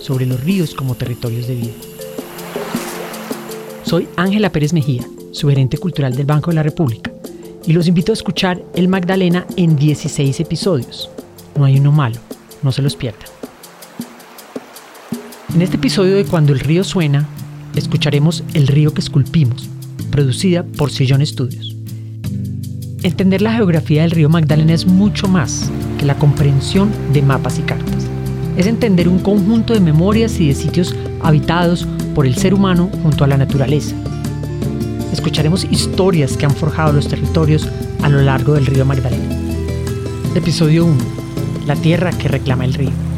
sobre los ríos como territorios de vida. Soy Ángela Pérez Mejía, su gerente cultural del Banco de la República, y los invito a escuchar El Magdalena en 16 episodios. No hay uno malo, no se los pierdan. En este episodio de Cuando el río suena, escucharemos El río que esculpimos, producida por Sillón Estudios. Entender la geografía del río Magdalena es mucho más que la comprensión de mapas y cartas. Es entender un conjunto de memorias y de sitios habitados por el ser humano junto a la naturaleza. Escucharemos historias que han forjado los territorios a lo largo del río Magdalena. Episodio 1. La tierra que reclama el río.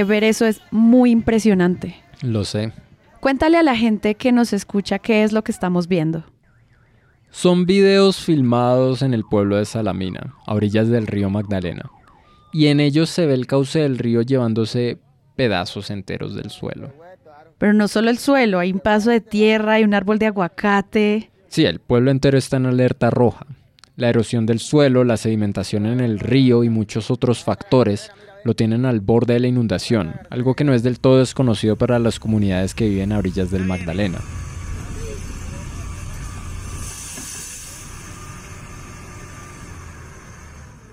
Que ver eso es muy impresionante. Lo sé. Cuéntale a la gente que nos escucha qué es lo que estamos viendo. Son videos filmados en el pueblo de Salamina, a orillas del río Magdalena. Y en ellos se ve el cauce del río llevándose pedazos enteros del suelo. Pero no solo el suelo, hay un paso de tierra, hay un árbol de aguacate. Sí, el pueblo entero está en alerta roja. La erosión del suelo, la sedimentación en el río y muchos otros factores lo tienen al borde de la inundación, algo que no es del todo desconocido para las comunidades que viven a orillas del Magdalena.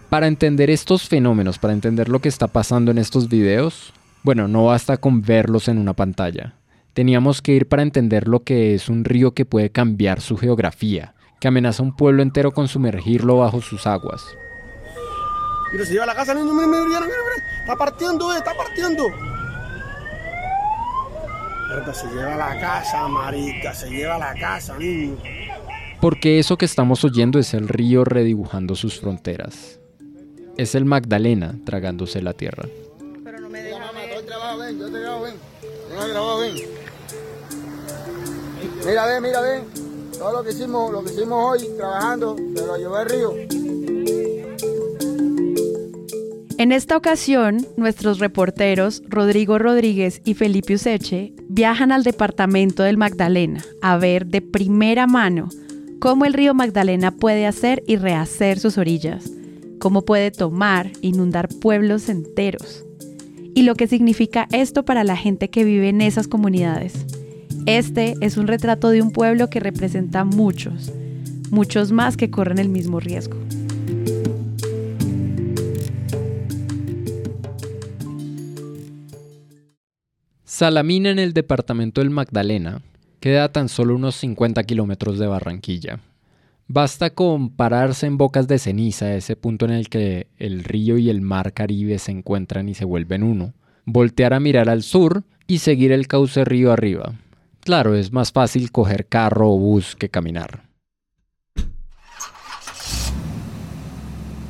Para entender estos fenómenos, para entender lo que está pasando en estos videos, bueno, no basta con verlos en una pantalla. Teníamos que ir para entender lo que es un río que puede cambiar su geografía, que amenaza a un pueblo entero con sumergirlo bajo sus aguas. Mira, se lleva a la casa, niño, mira, mira, mira, mira, está partiendo, eh, está partiendo. se lleva a la casa, marica, se lleva a la casa, niño. Porque eso que estamos oyendo es el río redibujando sus fronteras. Es el Magdalena tragándose la tierra. Pero no me deja ver. trabajo, ven, yo te grabo, ven. Yo ven. Mira, ven, mira, ven. Todo lo que hicimos, lo que hicimos hoy trabajando, se lo llevó el río. En esta ocasión, nuestros reporteros Rodrigo Rodríguez y Felipe Useche viajan al departamento del Magdalena a ver de primera mano cómo el río Magdalena puede hacer y rehacer sus orillas, cómo puede tomar, inundar pueblos enteros y lo que significa esto para la gente que vive en esas comunidades. Este es un retrato de un pueblo que representa muchos, muchos más que corren el mismo riesgo. Salamina en el departamento del Magdalena queda a tan solo unos 50 kilómetros de Barranquilla. Basta con pararse en Bocas de Ceniza, ese punto en el que el río y el mar Caribe se encuentran y se vuelven uno, voltear a mirar al sur y seguir el cauce río arriba. Claro, es más fácil coger carro o bus que caminar.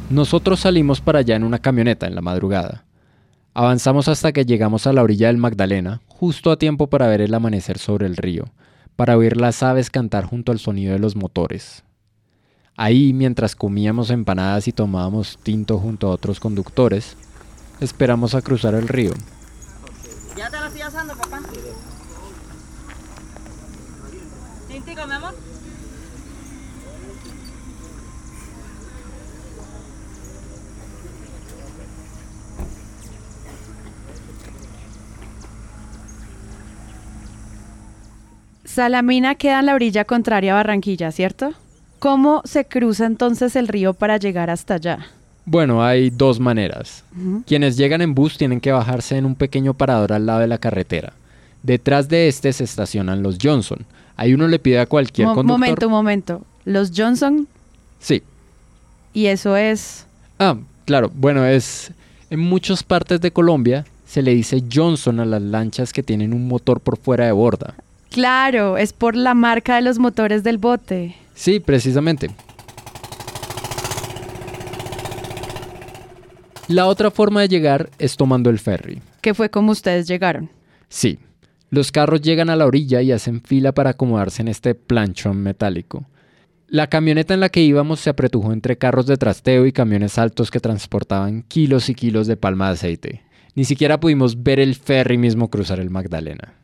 Nosotros salimos para allá en una camioneta en la madrugada. Avanzamos hasta que llegamos a la orilla del Magdalena, justo a tiempo para ver el amanecer sobre el río, para oír las aves cantar junto al sonido de los motores. Ahí, mientras comíamos empanadas y tomábamos tinto junto a otros conductores, esperamos a cruzar el río. ¿Ya te lo estoy asando, papá? ¿Tintico, mi amor? Salamina queda en la orilla contraria a Barranquilla, ¿cierto? ¿Cómo se cruza entonces el río para llegar hasta allá? Bueno, hay dos maneras. Quienes llegan en bus tienen que bajarse en un pequeño parador al lado de la carretera. Detrás de este se estacionan los Johnson. Ahí uno le pide a cualquier Mo- conductor. momento, un momento. Los Johnson, Sí. y eso es... Ah, claro. Bueno, es en muchas partes de Colombia se le dice Johnson a las lanchas que tienen un motor por fuera de borda. Claro, es por la marca de los motores del bote. Sí, precisamente. La otra forma de llegar es tomando el ferry. Que fue como ustedes llegaron. Sí, los carros llegan a la orilla y hacen fila para acomodarse en este planchón metálico. La camioneta en la que íbamos se apretujó entre carros de trasteo y camiones altos que transportaban kilos y kilos de palma de aceite. Ni siquiera pudimos ver el ferry mismo cruzar el Magdalena.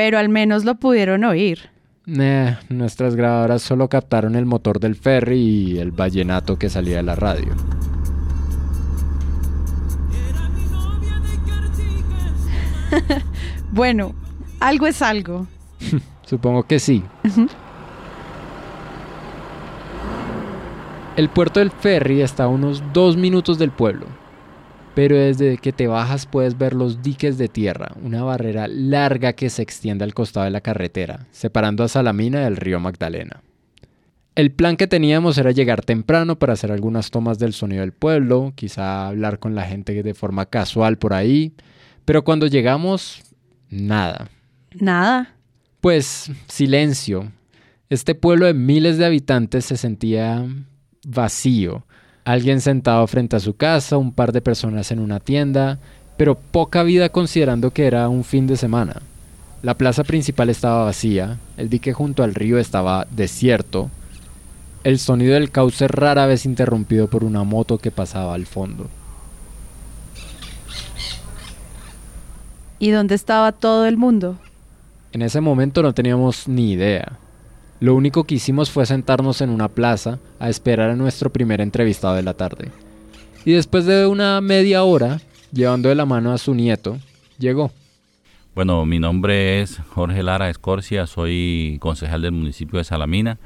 Pero al menos lo pudieron oír. Nah, nuestras grabadoras solo captaron el motor del ferry y el vallenato que salía de la radio. Bueno, algo es algo. Supongo que sí. El puerto del ferry está a unos dos minutos del pueblo, pero desde que te bajas puedes ver los diques de tierra, una barrera larga que se extiende al costado de la carretera, separando a Salamina del río Magdalena. El plan que teníamos era llegar temprano para hacer algunas tomas del sonido del pueblo, quizá hablar con la gente de forma casual por ahí, pero cuando llegamos, nada. Nada. Pues silencio. Este pueblo de miles de habitantes se sentía vacío. Alguien sentado frente a su casa, un par de personas en una tienda, pero poca vida considerando que era un fin de semana. La plaza principal estaba vacía, el dique junto al río estaba desierto, el sonido del cauce rara vez interrumpido por una moto que pasaba al fondo. ¿Y dónde estaba todo el mundo? En ese momento no teníamos ni idea. Lo único que hicimos fue sentarnos en una plaza a esperar a nuestro primer entrevistado de la tarde. Y después de una media hora, llevando de la mano a su nieto, llegó. Bueno, mi nombre es Jorge Lara Escorcia, soy concejal del municipio de Salamina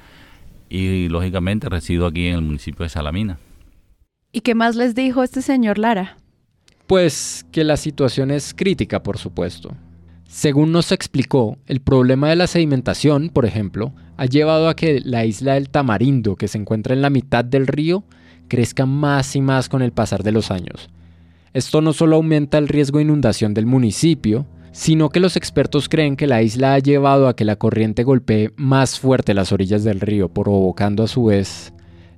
y lógicamente resido aquí en el municipio de Salamina. ¿Y qué más les dijo este señor Lara? Pues que la situación es crítica, por supuesto. Según nos explicó, el problema de la sedimentación, por ejemplo, ha llevado a que la isla del Tamarindo, que se encuentra en la mitad del río, crezca más y más con el pasar de los años. Esto no solo aumenta el riesgo de inundación del municipio, sino que los expertos creen que la isla ha llevado a que la corriente golpee más fuerte las orillas del río, provocando a su vez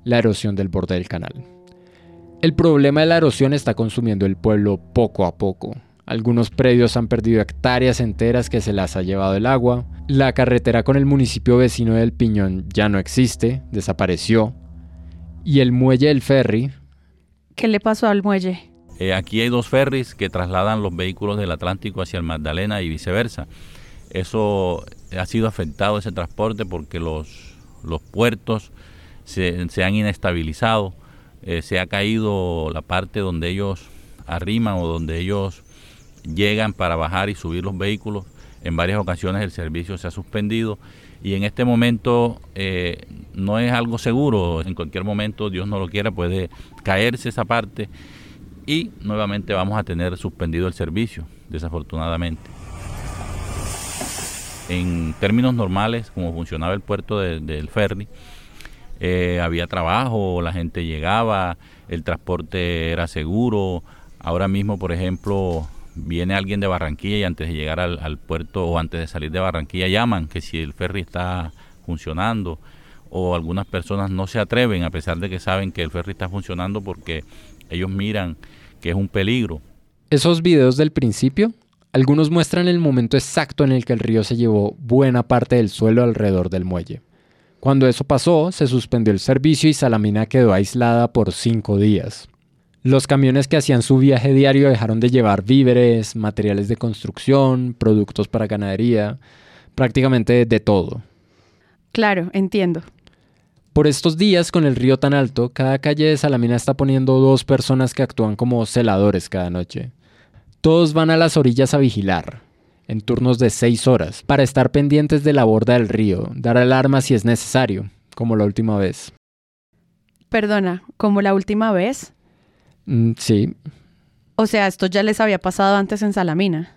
la erosión del borde del canal. El problema de la erosión está consumiendo el pueblo poco a poco. Algunos predios han perdido hectáreas enteras que se las ha llevado el agua. La carretera con el municipio vecino del Piñón ya no existe, desapareció. Y el muelle del ferry, ¿Qué le pasó al muelle? Eh, aquí hay dos ferries que trasladan los vehículos del Atlántico hacia el Magdalena y viceversa. Eso ha sido afectado ese transporte porque los, los puertos se, se han inestabilizado. Eh, se ha caído la parte donde ellos arriman o donde ellos llegan para bajar y subir los vehículos. En varias ocasiones el servicio se ha suspendido y en este momento eh, no es algo seguro. En cualquier momento, Dios no lo quiera, puede caerse esa parte y nuevamente vamos a tener suspendido el servicio, desafortunadamente. En términos normales, como funcionaba el puerto de- del ferry, eh, había trabajo, la gente llegaba, el transporte era seguro. Ahora mismo, por ejemplo, viene alguien de Barranquilla y antes de llegar al, puerto o antes de salir de Barranquilla llaman que si el ferry está funcionando o algunas personas no se atreven a pesar de que saben que el ferry está funcionando porque ellos miran que es un peligro. Esos videos del principio, algunos muestran el momento exacto en el que el río se llevó buena parte del suelo alrededor del muelle. Cuando eso pasó, se suspendió el servicio y Salamina quedó aislada por cinco días. Los camiones que hacían su viaje diario dejaron de llevar víveres, materiales de construcción, productos para ganadería, prácticamente de todo. Claro, entiendo. Por estos días, con el río tan alto, cada calle de Salamina está poniendo dos personas que actúan como celadores cada noche. Todos van a las orillas a vigilar, en turnos de seis horas, para estar pendientes de la borda del río, dar alarma si es necesario, como la última vez. Perdona, como la última vez. Mm, sí. O sea, esto ya les había pasado antes en Salamina.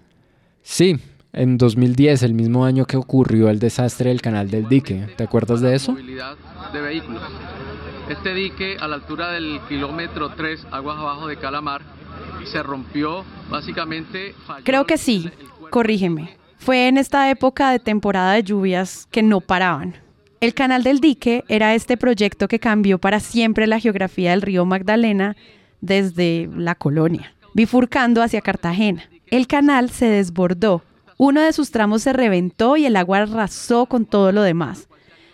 Sí, en 2010, el mismo año que ocurrió el desastre del canal del dique. ¿Te acuerdas de eso? Movilidad de vehículos. Este dique a la altura del kilómetro 3, aguas abajo de Calamar, se rompió básicamente... falló Creo que sí, corrígeme. Fue en esta época de temporada de lluvias que no paraban. El canal del dique era este proyecto que cambió para siempre la geografía del río Magdalena desde la colonia, bifurcando hacia Cartagena. El canal se desbordó, uno de sus tramos se reventó y el agua arrasó con todo lo demás.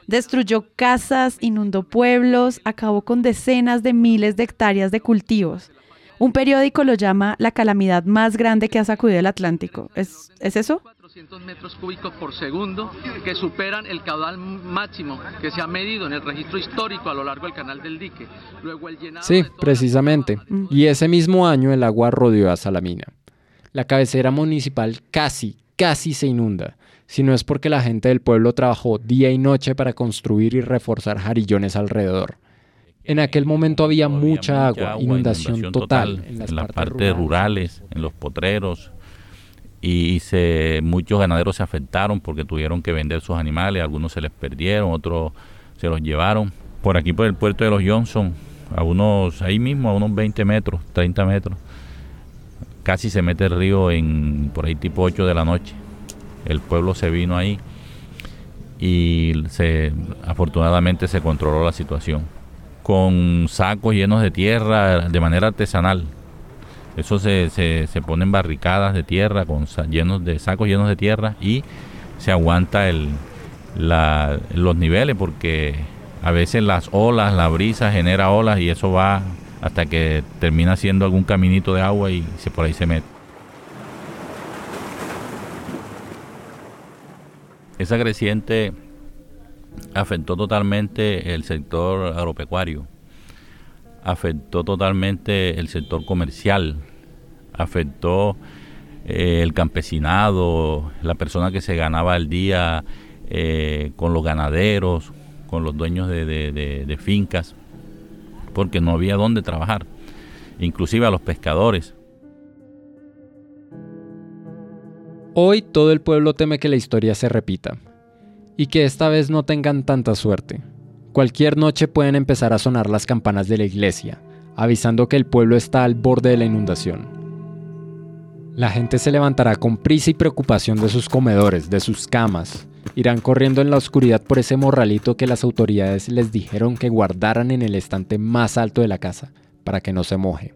Destruyó casas, inundó pueblos, acabó con decenas de miles de hectáreas de cultivos. Un periódico lo llama la calamidad más grande que ha sacudido el Atlántico. ¿Es, ¿es eso? 400 metros cúbicos por segundo que superan el caudal máximo que se ha medido en el registro histórico a lo largo del canal del dique. Luego el llenado Sí, precisamente. Y ese mismo año el agua rodeó a Salamina. La cabecera municipal casi, casi se inunda, si no es porque la gente del pueblo trabajó día y noche para construir y reforzar jarillones alrededor. En aquel momento había mucha agua, inundación total en las partes rurales, en los potreros, y muchos ganaderos se afectaron porque tuvieron que vender sus animales, algunos se les perdieron, otros se los llevaron. Por aquí, por el puerto de los Johnson, a unos, ahí mismo, a unos 20 metros, 30 metros, casi se mete el río en por ahí tipo 8 de la noche. El pueblo se vino ahí y se, afortunadamente se controló la situación. Con sacos llenos de tierra de manera artesanal. Eso se, se, se ponen barricadas de tierra con llenos de sacos llenos de tierra y se aguanta el, la- los niveles porque a veces las olas, la brisa genera olas y eso va hasta que termina siendo algún caminito de agua y se, por ahí se mete. Esa creciente afectó totalmente el sector agropecuario, afectó totalmente el sector comercial, afectó eh, el campesinado, la persona que se ganaba el día eh, con los ganaderos, con los dueños de, fincas, porque no había dónde trabajar, inclusive a los pescadores. Hoy todo el pueblo teme que la historia se repita y que esta vez no tengan tanta suerte. Cualquier noche pueden empezar a sonar las campanas de la iglesia, avisando que el pueblo está al borde de la inundación. La gente se levantará con prisa y preocupación de sus comedores, de sus camas. Irán corriendo en la oscuridad por ese morralito que las autoridades les dijeron que guardaran en el estante más alto de la casa, para que no se moje.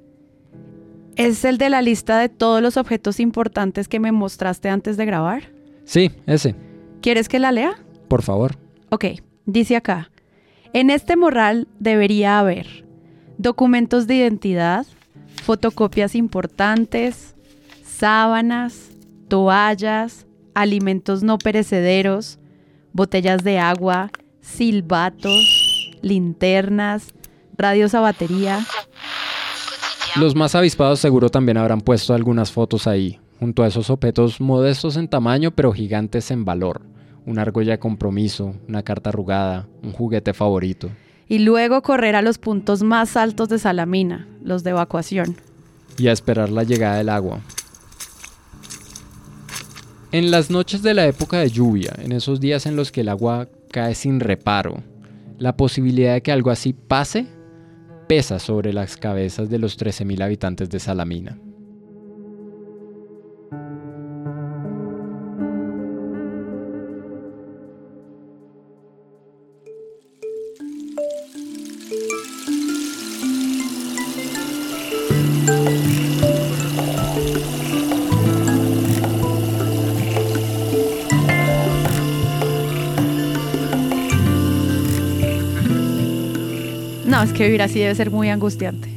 ¿Es el de la lista de todos los objetos importantes que me mostraste antes de grabar? Sí, ese, ¿Quieres que la lea? por favor. Ok, dice acá. En este morral debería haber documentos de identidad, fotocopias importantes, sábanas, toallas, alimentos no perecederos, botellas de agua, silbatos, linternas, radios a batería. Los más avispados seguro también habrán puesto algunas fotos ahí, junto a esos objetos modestos en tamaño pero gigantes en valor. Una argolla de compromiso, una carta arrugada, un juguete favorito. Y luego correr a los puntos más altos de Salamina, los de evacuación. y a esperar la llegada del agua. En las noches de la época de lluvia, en esos días en los que el agua cae sin reparo, la posibilidad de que algo así pase pesa sobre las cabezas de los 13.000 habitantes de Salamina. No, que vivir así debe ser muy angustiante.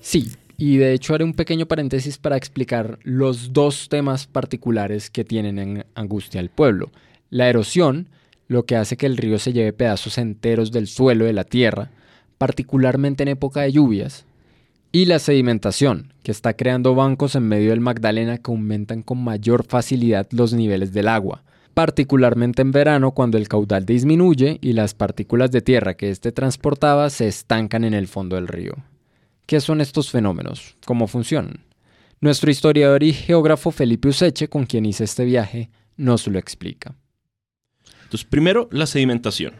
Sí, y de hecho haré un pequeño paréntesis para explicar los dos temas particulares que tienen en angustia el pueblo. La erosión, lo que hace que el río se lleve pedazos enteros del suelo de la tierra, particularmente en época de lluvias, y la sedimentación, que está creando bancos en medio del Magdalena que aumentan con mayor facilidad los niveles del agua, particularmente en verano cuando el caudal disminuye y las partículas de tierra que éste transportaba se estancan en el fondo del río. ¿Qué son estos fenómenos? ¿Cómo funcionan? Nuestro historiador y geógrafo Felipe Useche, con quien hice este viaje, nos lo explica. Entonces, primero, la sedimentación.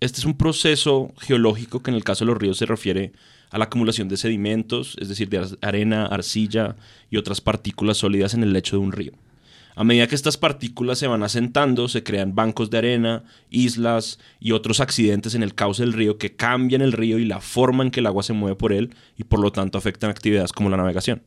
Este es un proceso geológico que en el caso de los ríos se refiere a la acumulación de sedimentos, es decir, de arena, arcilla y otras partículas sólidas en el lecho de un río. A medida que estas partículas se van asentando, se crean bancos de arena, islas y otros accidentes en el cauce del río que cambian el río y la forma en que el agua se mueve por él y por lo tanto afectan actividades como la navegación.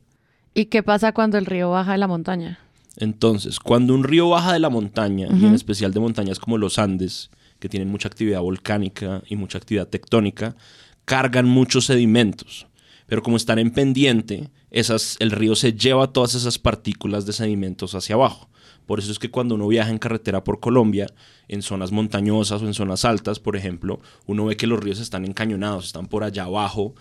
¿Y qué pasa cuando el río baja de la montaña? Entonces, cuando un río baja de la montaña, y en especial de montañas como los Andes, que tienen mucha actividad volcánica y mucha actividad tectónica, cargan muchos sedimentos. Pero como están en pendiente, esas, el río se lleva todas esas partículas de sedimentos hacia abajo. Por eso es que cuando uno viaja en carretera por Colombia, en zonas montañosas o en zonas altas, por ejemplo, uno ve que los ríos están encañonados, están por allá abajo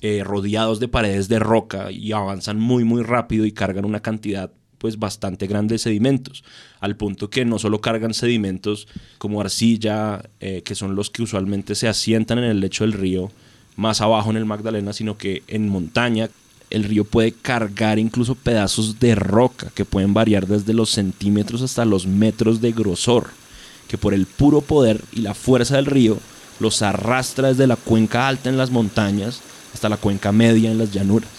eh, rodeados de paredes de roca y avanzan muy muy rápido y cargan una cantidad pues bastante grande de sedimentos, al punto que no solo cargan sedimentos como arcilla, eh, que son los que usualmente se asientan en el lecho del río más abajo en el Magdalena, sino que en montaña el río puede cargar incluso pedazos de roca que pueden variar desde los centímetros hasta los metros de grosor, que por el puro poder y la fuerza del río los arrastra desde la cuenca alta en las montañas hasta la cuenca media en las llanuras.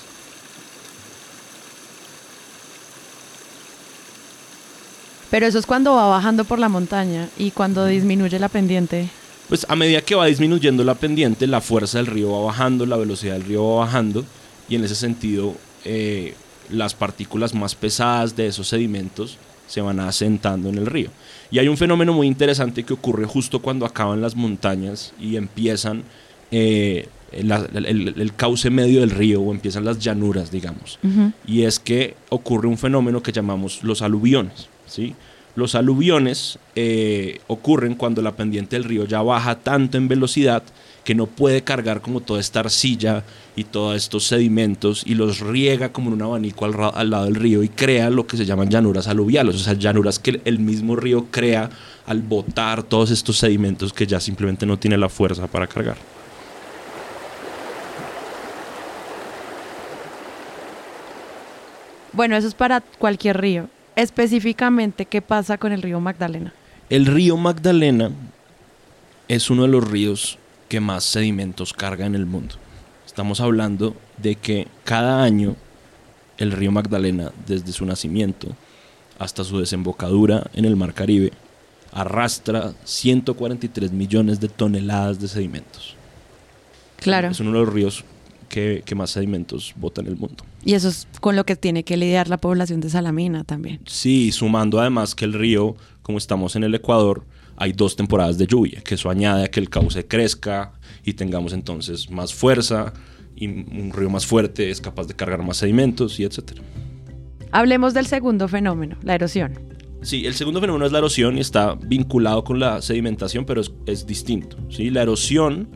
Pero eso es cuando va bajando por la montaña y cuando disminuye la pendiente. Pues a medida que va disminuyendo la pendiente, la fuerza del río va bajando, la velocidad del río va bajando y en ese sentido eh, las partículas más pesadas de esos sedimentos se van asentando en el río. Y hay un fenómeno muy interesante que ocurre justo cuando acaban las montañas y empiezan eh, el, cauce medio del río o empiezan las llanuras, digamos. Y es que ocurre un fenómeno que llamamos los aluviones. ¿sí? Los aluviones eh, ocurren cuando la pendiente del río ya baja tanto en velocidad que no puede cargar como toda esta arcilla y todos estos sedimentos y los riega como en un abanico al, al, lado del río y crea lo que se llaman llanuras aluviales, o sea, llanuras que el mismo río crea al botar todos estos sedimentos que ya simplemente no tiene la fuerza para cargar. Bueno, eso es para cualquier río. Específicamente, ¿qué pasa con el río Magdalena? El río Magdalena es uno de los ríos que más sedimentos carga en el mundo. Estamos hablando de que cada año el río Magdalena, desde su nacimiento hasta su desembocadura en el Mar Caribe, arrastra 143 millones de toneladas de sedimentos. Claro. Es uno de los ríos que, más sedimentos bota en el mundo. Y eso es con lo que tiene que lidiar la población de Salamina también. Sí, sumando además que el río, como estamos en el Ecuador, hay dos temporadas de lluvia, que eso añade a que el cauce crezca y tengamos entonces más fuerza y un río más fuerte es capaz de cargar más sedimentos y etcétera. Hablemos del segundo fenómeno, la erosión. Sí, el segundo fenómeno es la erosión y está vinculado con la sedimentación, pero es, es distinto. ¿sí? La erosión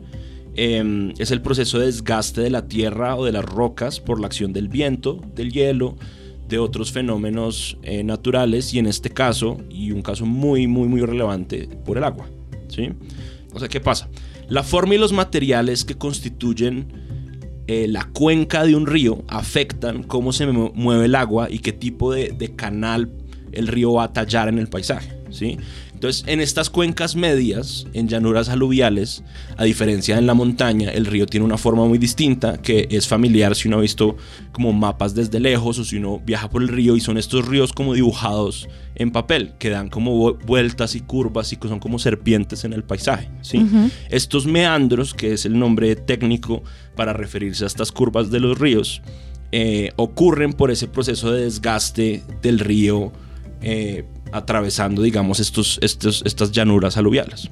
Em, es el proceso de desgaste de la tierra o de las rocas por la acción del viento, del hielo, de otros fenómenos eh, naturales y en este caso, y un caso muy, muy, muy relevante, por el agua. ¿sí? O sea, ¿qué pasa? La forma y los materiales que constituyen eh, la cuenca de un río afectan cómo se mueve el agua y qué tipo de, de canal el río va a tallar en el paisaje. ¿sí? Entonces, en estas cuencas medias, en llanuras aluviales, a diferencia en la montaña, el río tiene una forma muy distinta que es familiar si uno ha visto como mapas desde lejos o si uno viaja por el río y son estos ríos como dibujados en papel, que dan como vueltas y curvas y que son como serpientes en el paisaje. ¿sí? Estos meandros, que es el nombre técnico para referirse a estas curvas de los ríos, eh, ocurren por ese proceso de desgaste del río eh, atravesando, digamos, estos, estos, estas llanuras aluviales.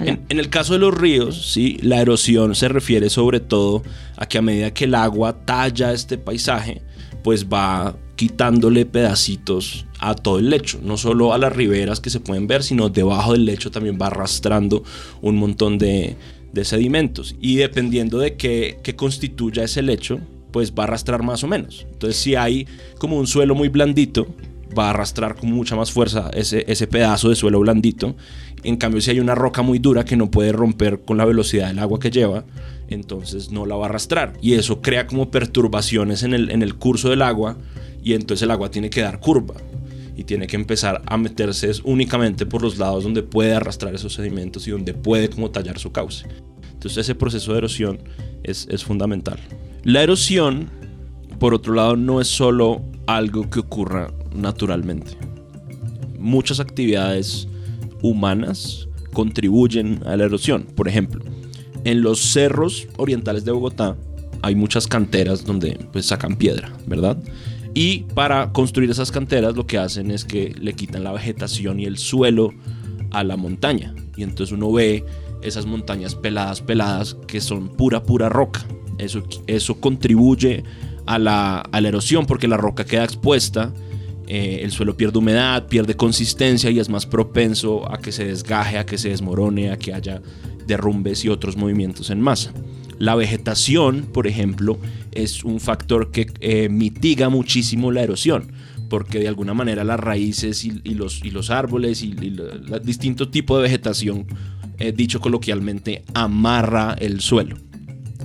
En, el caso de los ríos, ¿sí? la erosión se refiere sobre todo a que a medida que el agua talla este paisaje, pues va quitándole pedacitos a todo el lecho, no solo a las riberas que se pueden ver, sino debajo del lecho también va arrastrando un montón de, de sedimentos. Y dependiendo de qué, qué constituya ese lecho, pues va a arrastrar más o menos. Entonces si hay como un suelo muy blandito, va a arrastrar con mucha más fuerza ese, ese pedazo de suelo blandito. En cambio, si hay una roca muy dura que no puede romper con la velocidad del agua que lleva, entonces no la va a arrastrar. Y eso crea como perturbaciones en el, en el curso del agua y entonces el agua tiene que dar curva y tiene que empezar a meterse únicamente por los lados donde puede arrastrar esos sedimentos y donde puede como tallar su cauce. Entonces ese proceso de erosión es, es fundamental. La erosión, por otro lado, no es solo algo que ocurra naturalmente. Muchas actividades humanas contribuyen a la erosión. Por ejemplo, en los cerros orientales de Bogotá hay muchas canteras donde pues, sacan piedra, ¿verdad? Y para construir esas canteras lo que hacen es que le quitan la vegetación y el suelo a la montaña. Y entonces uno ve esas montañas peladas, peladas, que son pura, pura roca. Eso, eso contribuye a la, a la erosión porque la roca queda expuesta, eh, el suelo pierde humedad, pierde consistencia y es más propenso a que se desgaje, a que se desmorone, a que haya derrumbes y otros movimientos en masa. La vegetación, por ejemplo, es un factor que eh, mitiga muchísimo la erosión, porque de alguna manera las raíces y, los, y los, árboles y, el distinto tipo de vegetación, eh, dicho coloquialmente, amarra el suelo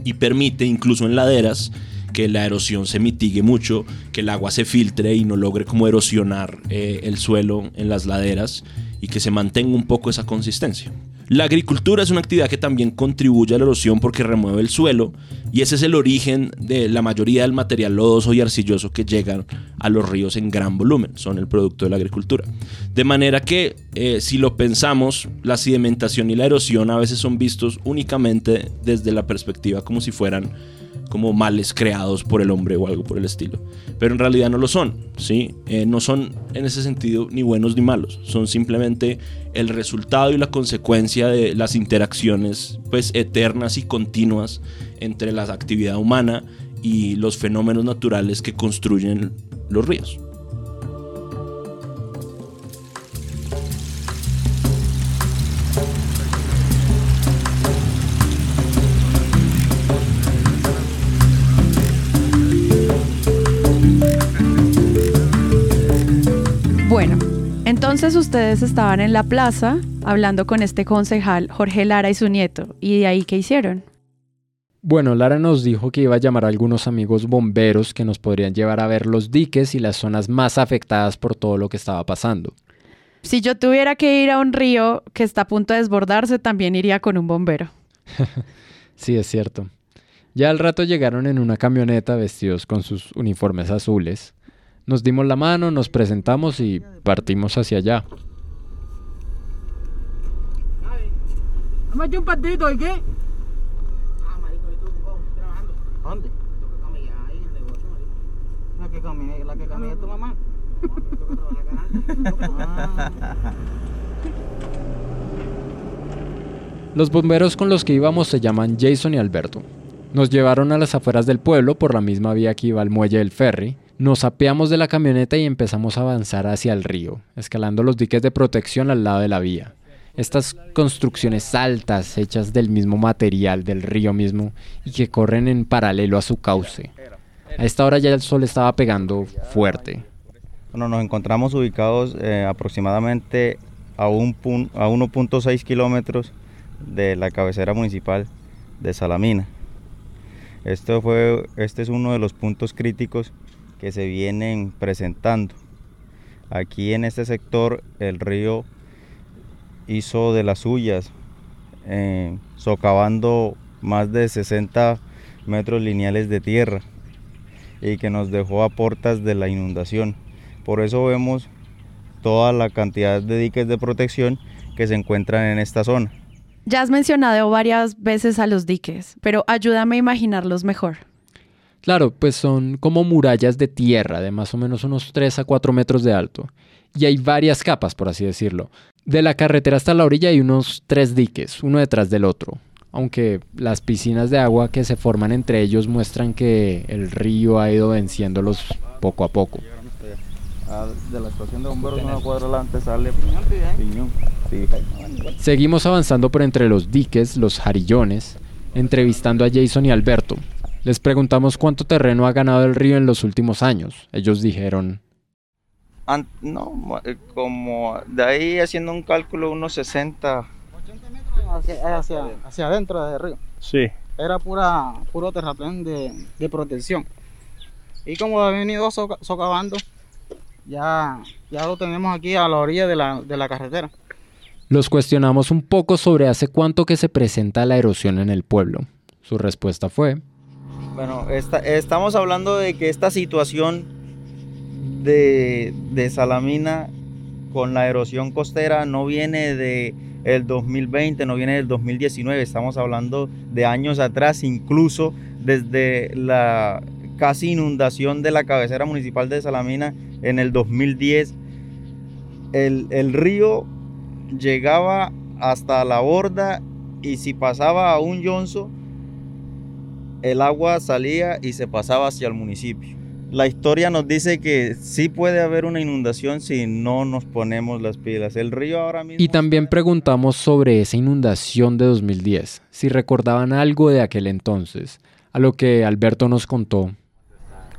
y permite incluso en laderas que la erosión se mitigue mucho, que el agua se filtre y no logre como erosionar eh, el suelo en las laderas y que se mantenga un poco esa consistencia. La agricultura es una actividad que también contribuye a la erosión porque remueve el suelo y ese es el origen de la mayoría del material lodoso y arcilloso que llegan a los ríos en gran volumen, son el producto de la agricultura. De manera que eh, si lo pensamos, la sedimentación y la erosión a veces son vistos únicamente desde la perspectiva como si fueran como males creados por el hombre o algo por el estilo. Pero en realidad no lo son, ¿sí? Eh, no son en ese sentido ni buenos ni malos, son simplemente el resultado y la consecuencia de las interacciones pues eternas y continuas entre la actividad humana y los fenómenos naturales que construyen los ríos. Ustedes estaban en la plaza hablando con este concejal Jorge Lara y su nieto. ¿Y de ahí qué hicieron? Bueno, Lara nos dijo que iba a llamar a algunos amigos bomberos que nos podrían llevar a ver los diques y las zonas más afectadas por todo lo que estaba pasando. Si yo tuviera que ir a un río que está a punto de desbordarse, también iría con un bombero. sí, es cierto. Ya al rato llegaron en una camioneta vestidos con sus uniformes azules. Nos dimos la mano, nos presentamos y partimos hacia allá. un partidito, ¿y qué? Ah, marico, ¿y tú trabajando? ¿Dónde? ahí en el negocio, La que camina, la que es tu mamá. Los bomberos con los que íbamos se llaman Jason y Alberto. Nos llevaron a las afueras del pueblo por la misma vía que iba al muelle del ferry nos apeamos de la camioneta y empezamos a avanzar hacia el río, escalando los diques de protección al lado de la vía. Estas construcciones altas, hechas del mismo material del río mismo y que corren en paralelo a su cauce. A esta hora ya el sol estaba pegando fuerte. Bueno, nos encontramos ubicados eh, aproximadamente a, un a 1.6 kilómetros de la cabecera municipal de Salamina. Esto fue, este es uno de los puntos críticos que se vienen presentando. Aquí en este sector el río hizo de las suyas, eh, socavando más de 60 metros lineales de tierra y que nos dejó a portas de la inundación. Por eso vemos toda la cantidad de diques de protección que se encuentran en esta zona. Ya has mencionado varias veces a los diques, pero ayúdame a imaginarlos mejor. Claro, pues son como murallas de tierra de más o menos unos 3 a 4 metros de alto. Y hay varias capas, por así decirlo. De la carretera hasta la orilla hay unos tres diques, uno detrás del otro. Aunque las piscinas de agua que se forman entre ellos muestran que el río ha ido venciéndolos poco a poco. De la estación de bomberos una cuadra adelante sale Piñón. Seguimos avanzando por entre los diques, los jarillones, entrevistando a Jason y Alberto, les preguntamos cuánto terreno ha ganado el río en los últimos años. Ellos dijeron... no, eh, como de ahí haciendo un cálculo, unos 60. 80 metros hacia, hacia, adentro del río. Sí. Era pura, puro terraplén de, de protección. Y como ha venido socavando, ya, ya lo tenemos aquí a la orilla de la, de la carretera. Los cuestionamos un poco sobre hace cuánto que se presenta la erosión en el pueblo. Su respuesta fue... Bueno, estamos hablando de que esta situación de, de, Salamina con la erosión costera no viene de el 2020, no viene del 2019, estamos hablando de años atrás, incluso desde la casi inundación de la cabecera municipal de Salamina en el 2010. El, el río llegaba hasta la borda y si pasaba a un yonzo, el agua salía y se pasaba hacia el municipio. La historia nos dice que sí puede haber una inundación si no nos ponemos las pilas. El río ahora mismo... Y también preguntamos sobre esa inundación de 2010, si recordaban algo de aquel entonces, a lo que Alberto nos contó.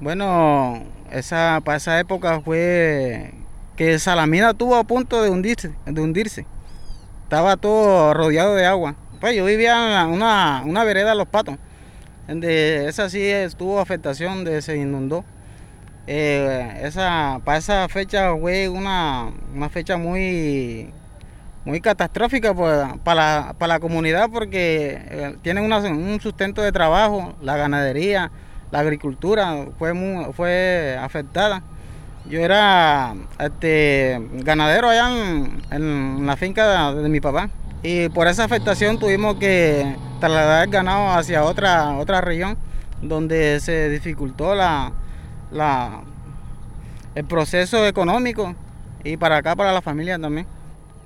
Bueno, esa, para esa época fue que Salamina tuvo a punto de hundirse, de hundirse. Estaba todo rodeado de agua. Pues yo vivía en una, una vereda de Los Patos, donde esa sí estuvo afectación, de se inundó. Eh, esa, para esa fecha fue una, fecha muy, muy catastrófica pues, para, la, comunidad porque eh, tienen un sustento de trabajo, la ganadería, la agricultura fue, fue afectada. Yo era este, ganadero allá en, la finca de, mi papá y por esa afectación tuvimos que trasladar el ganado hacia otra, otra región donde se dificultó la, la, el proceso económico y para acá, para la familia también.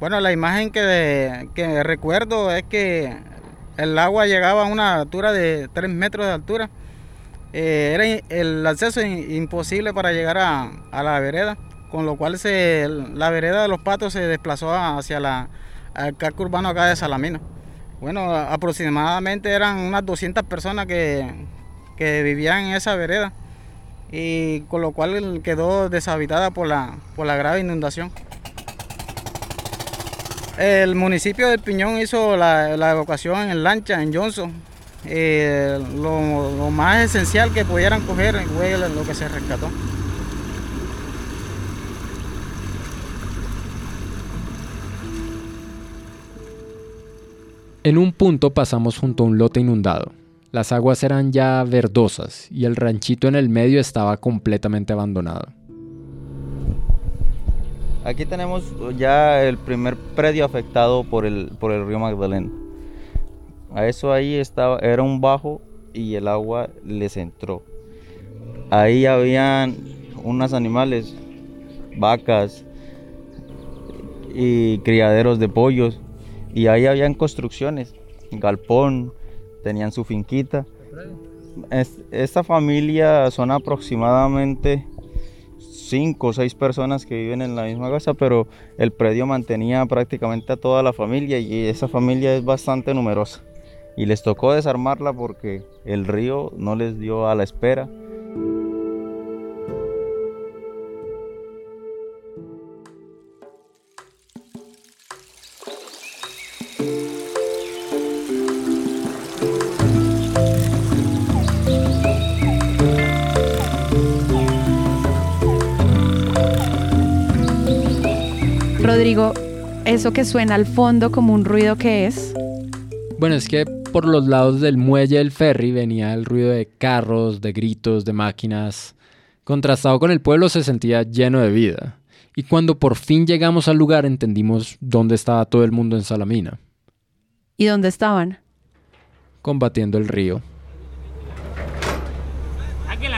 Bueno, la imagen que, que recuerdo es que el agua llegaba a una altura de 3 metros de altura eh, era el acceso imposible para llegar a, la vereda, con lo cual se, la vereda de los patos se desplazó hacia la, el casco urbano acá de Salamina. Bueno, aproximadamente eran unas 200 personas que, vivían en esa vereda y con lo cual quedó deshabitada por la, por la grave inundación. El municipio del Piñón hizo la, la evacuación en lancha en Johnson eh, lo, más esencial que pudieran coger fue lo que se rescató. En un punto pasamos junto a un lote inundado. Las aguas eran ya verdosas y el ranchito en el medio estaba completamente abandonado. Aquí tenemos ya el primer predio afectado por el, por el río Magdalena. A eso ahí estaba, era un bajo y el agua les entró. Ahí habían unos animales, vacas y criaderos de pollos. Y ahí habían construcciones, galpón, tenían su finquita. esta familia son aproximadamente cinco o seis personas que viven en la misma casa, pero el predio mantenía prácticamente a toda la familia y esa familia es bastante numerosa y les tocó desarmarla porque el río no les dio a la espera. Rodrigo, eso que suena al fondo como un ruido que es. Bueno, es que por los lados del muelle del ferry venía el ruido de carros, de gritos, de máquinas. Contrastado con el pueblo se sentía lleno de vida. Y cuando por fin llegamos al lugar entendimos dónde estaba todo el mundo en Salamina. ¿Y dónde estaban? Combatiendo el río. Aquí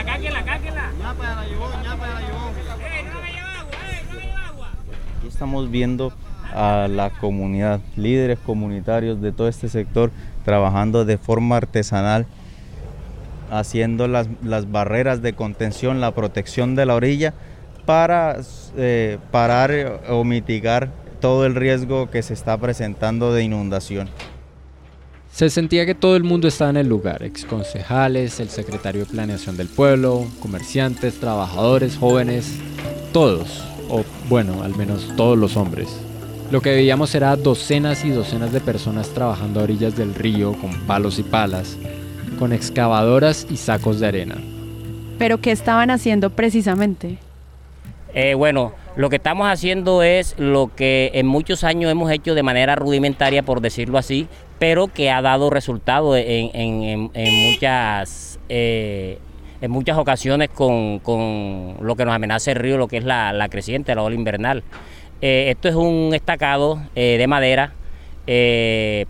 estamos viendo a la comunidad, líderes comunitarios de todo este sector trabajando de forma artesanal, haciendo las, barreras de contención, la protección de la orilla para eh, parar o mitigar todo el riesgo que se está presentando de inundación. Se sentía que todo el mundo estaba en el lugar, exconcejales, el secretario de planeación del pueblo, comerciantes, trabajadores, jóvenes, todos, o bueno, al menos todos los hombres. Lo que veíamos era docenas y docenas de personas trabajando a orillas del río con palos y palas, con excavadoras y sacos de arena. ¿Pero qué estaban haciendo precisamente? Eh, bueno, lo que estamos haciendo es lo que en muchos años hemos hecho de manera rudimentaria, por decirlo así, pero que ha dado resultado en, muchas eh, en muchas ocasiones con, lo que nos amenaza el río, lo que es la, creciente, la ola invernal. Eh, esto es un estacado de madera, eh,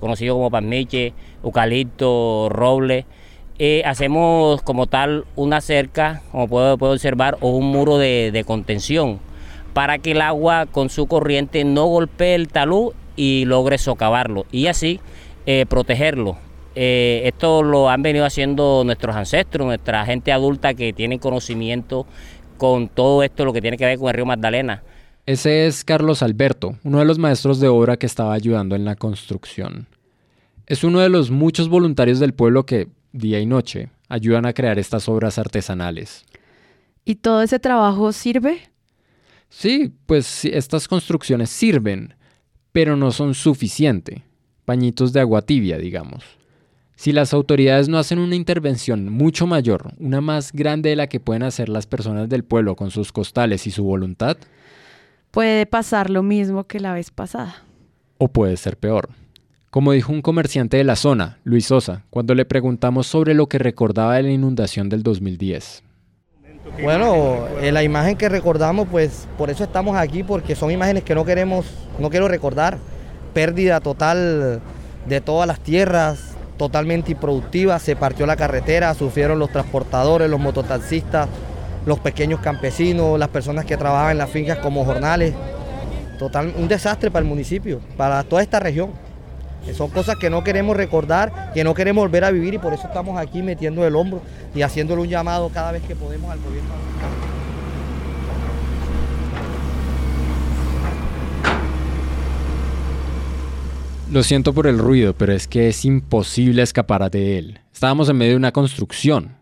conocido como palmiche, eucalipto, roble. Eh, hacemos como tal una cerca, como puedo, observar, o un muro de, contención para que el agua con su corriente no golpee el talud y logre socavarlo y así eh, protegerlo. Eh, esto lo han venido haciendo nuestros ancestros, nuestra gente adulta que tiene conocimiento con todo esto, lo que tiene que ver con el río Magdalena. Ese es Carlos Alberto, uno de los maestros de obra que estaba ayudando en la construcción. Es uno de los muchos voluntarios del pueblo que, día y noche, ayudan a crear estas obras artesanales. ¿Y todo ese trabajo sirve? Sí, pues estas construcciones sirven, pero no son suficiente. Pañitos de agua tibia, digamos. Si las autoridades no hacen una intervención mucho mayor, una más grande de la que pueden hacer las personas del pueblo con sus costales y su voluntad, puede pasar lo mismo que la vez pasada. O puede ser peor. Como dijo un comerciante de la zona, Luis Sosa, cuando le preguntamos sobre lo que recordaba de la inundación del 2010. Bueno, eh, la imagen que recordamos, pues por eso estamos aquí, porque son imágenes que no queremos, no quiero recordar. Pérdida total de todas las tierras, totalmente improductiva, se partió la carretera, sufrieron los transportadores, los mototaxistas, los pequeños campesinos, las personas que trabajan en las fincas como jornales. Total, un desastre para el municipio, para toda esta región. Son cosas que no queremos recordar, que no queremos volver a vivir y por eso estamos aquí metiendo el hombro y haciéndole un llamado cada vez que podemos al gobierno. Lo siento por el ruido, pero es que es imposible escapar de él. Estábamos en medio de una construcción.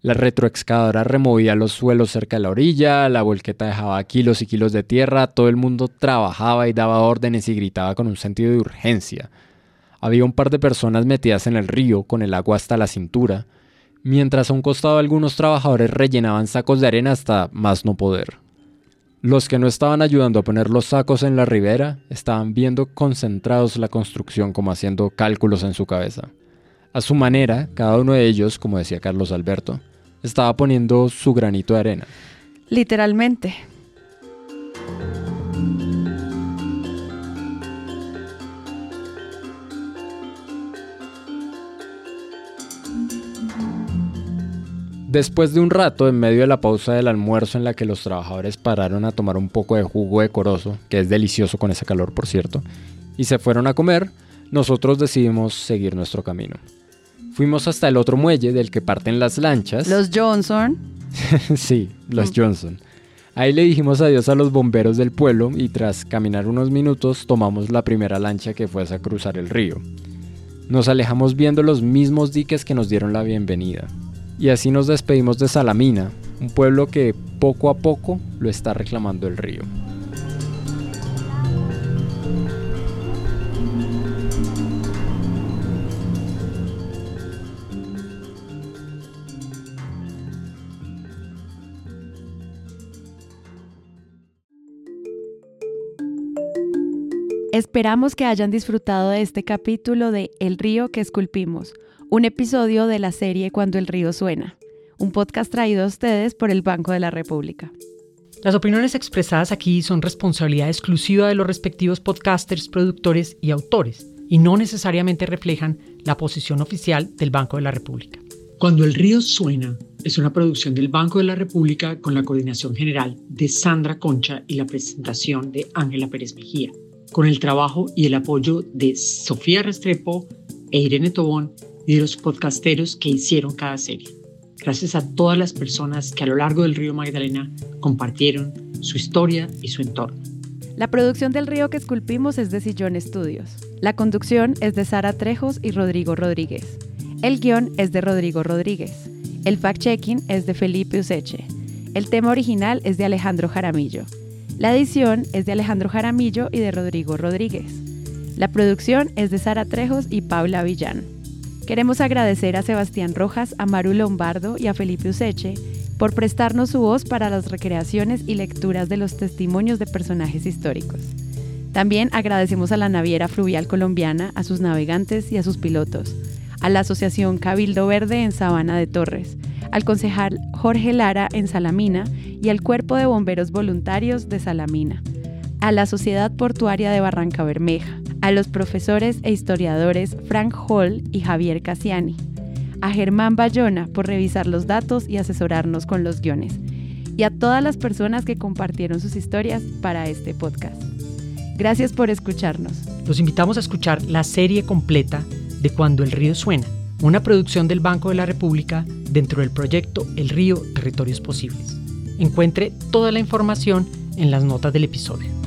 La retroexcavadora removía los suelos cerca de la orilla, la volqueta dejaba kilos y kilos de tierra, todo el mundo trabajaba y daba órdenes y gritaba con un sentido de urgencia. Había un par de personas metidas en el río con el agua hasta la cintura, mientras a un costado algunos trabajadores rellenaban sacos de arena hasta más no poder. Los que no estaban ayudando a poner los sacos en la ribera estaban viendo concentrados la construcción como haciendo cálculos en su cabeza. A su manera, cada uno de ellos, como decía Carlos Alberto, estaba poniendo su granito de arena. Literalmente. Después de un rato, en medio de la pausa del almuerzo en la que los trabajadores pararon a tomar un poco de jugo decoroso, que es delicioso con ese calor por cierto, y se fueron a comer, nosotros decidimos seguir nuestro camino. Fuimos hasta el otro muelle del que parten las lanchas. Los Johnson. sí, los Johnson. Ahí le dijimos adiós a los bomberos del pueblo y tras caminar unos minutos tomamos la primera lancha que fuese a cruzar el río. Nos alejamos viendo los mismos diques que nos dieron la bienvenida. Y así nos despedimos de Salamina, un pueblo que poco a poco lo está reclamando el río. Esperamos que hayan disfrutado de este capítulo de El río que esculpimos un episodio de la serie Cuando el río suena, un podcast traído a ustedes por el Banco de la República. Las opiniones expresadas aquí son responsabilidad exclusiva de los respectivos podcasters, productores y autores, y no necesariamente reflejan la posición oficial del Banco de la República. Cuando el río suena es una producción del Banco de la República con la coordinación general de Sandra Concha y la presentación de Ángela Pérez Mejía, con el trabajo y el apoyo de Sofía Restrepo e Irene Tobón y los podcasteros que hicieron cada serie. Gracias a todas las personas que a lo largo del río Magdalena compartieron su historia y su entorno. La producción del río que esculpimos es de Sillón Estudios. La conducción es de Sara Trejos y Rodrigo Rodríguez. El guion es de Rodrigo Rodríguez. El fact-checking es de Felipe Useche. El tema original es de Alejandro Jaramillo. La edición es de Alejandro Jaramillo y de Rodrigo Rodríguez. La producción es de Sara Trejos y Paula Villán. Queremos agradecer a Sebastián Rojas, a Maru Lombardo y a Felipe Useche por prestarnos su voz para las recreaciones y lecturas de los testimonios de personajes históricos. También agradecemos a la Naviera Fluvial Colombiana, a sus navegantes y a sus pilotos, a la Asociación Cabildo Verde en Sabana de Torres, al concejal Jorge Lara en Salamina y al Cuerpo de Bomberos Voluntarios de Salamina, a la Sociedad Portuaria de Barranca Bermeja, a los profesores e historiadores Frank Hall y Javier Cassiani, a Germán Bayona por revisar los datos y asesorarnos con los guiones, y a todas las personas que compartieron sus historias para este podcast. Gracias por escucharnos. Los invitamos a escuchar la serie completa de Cuando el río suena, una producción del Banco de la República dentro del proyecto El río Territorios Posibles. Encuentre toda la información en las notas del episodio.